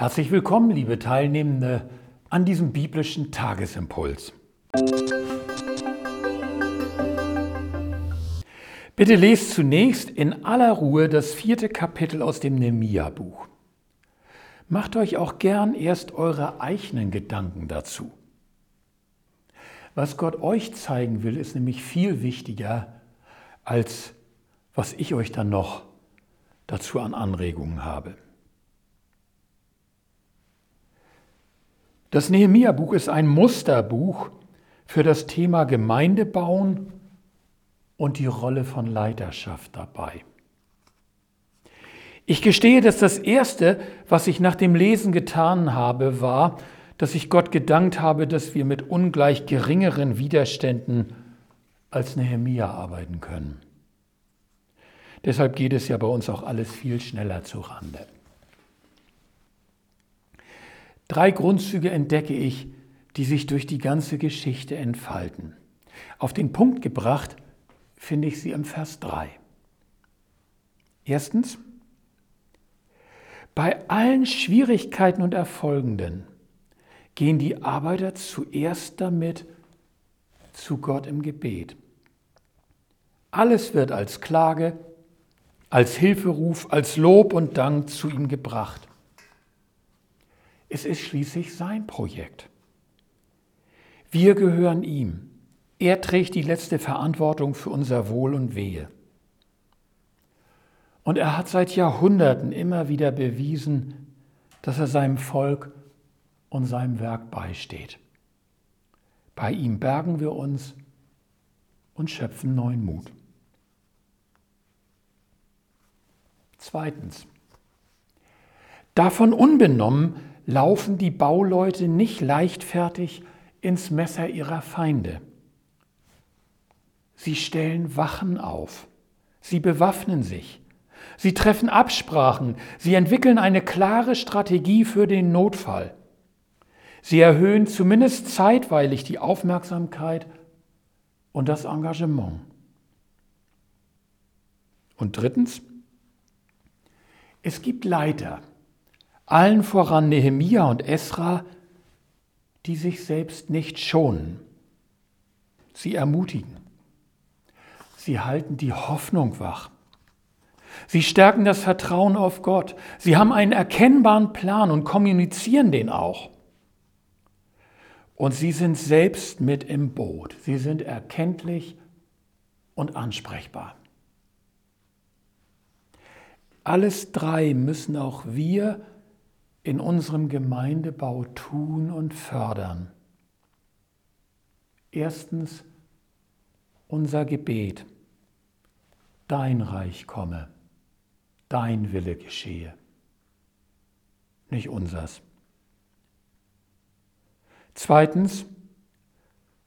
Herzlich willkommen, liebe Teilnehmende, an diesem biblischen Tagesimpuls. Bitte lest zunächst in aller Ruhe das vierte Kapitel aus dem Nehemia-Buch. Macht euch auch gern erst eure eigenen Gedanken dazu. Was Gott euch zeigen will, ist nämlich viel wichtiger, als was ich euch dann noch dazu an Anregungen habe. Das Nehemia-Buch ist ein Musterbuch für das Thema Gemeindebauen und die Rolle von Leiterschaft dabei. Ich gestehe, dass das Erste, was ich nach dem Lesen getan habe, war, dass ich Gott gedankt habe, dass wir mit ungleich geringeren Widerständen als Nehemia arbeiten können. Deshalb geht es ja bei uns auch alles viel schneller zu Rande. Drei Grundzüge entdecke ich, die sich durch die ganze Geschichte entfalten. Auf den Punkt gebracht finde ich sie im Vers 3. Erstens, bei allen Schwierigkeiten und Erfolgenden gehen die Arbeiter zuerst damit zu Gott im Gebet. Alles wird als Klage, als Hilferuf, als Lob und Dank zu ihm gebracht. Es ist schließlich sein Projekt. Wir gehören ihm. Er trägt die letzte Verantwortung für unser Wohl und Wehe. Und er hat seit Jahrhunderten immer wieder bewiesen, dass er seinem Volk und seinem Werk beisteht. Bei ihm bergen wir uns und schöpfen neuen Mut. Zweitens. Davon unbenommen laufen die Bauleute nicht leichtfertig ins Messer ihrer Feinde. Sie stellen Wachen auf, sie bewaffnen sich, sie treffen Absprachen, sie entwickeln eine klare Strategie für den Notfall. Sie erhöhen zumindest zeitweilig die Aufmerksamkeit und das Engagement. Und drittens, es gibt Leiter, allen voran Nehemia und Esra, die sich selbst nicht schonen. Sie ermutigen. Sie halten die Hoffnung wach. Sie stärken das Vertrauen auf Gott. Sie haben einen erkennbaren Plan und kommunizieren den auch. Und sie sind selbst mit im Boot. Sie sind erkenntlich und ansprechbar. Alles drei müssen auch wir in unserem Gemeindebau tun und fördern? Erstens unser Gebet. Dein Reich komme, dein Wille geschehe, nicht unsers. Zweitens,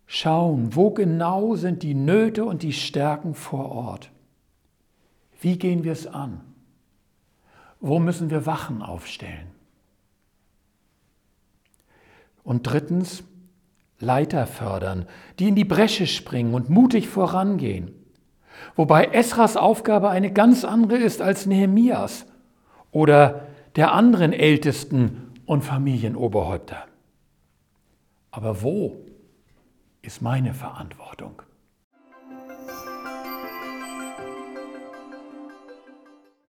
schauen, wo genau sind die Nöte und die Stärken vor Ort. Wie gehen wir es an? Wo müssen wir Wachen aufstellen? Und drittens, Leiter fördern, die in die Bresche springen und mutig vorangehen. Wobei Esras Aufgabe eine ganz andere ist als Nehemias oder der anderen Ältesten und Familienoberhäupter. Aber wo ist meine Verantwortung?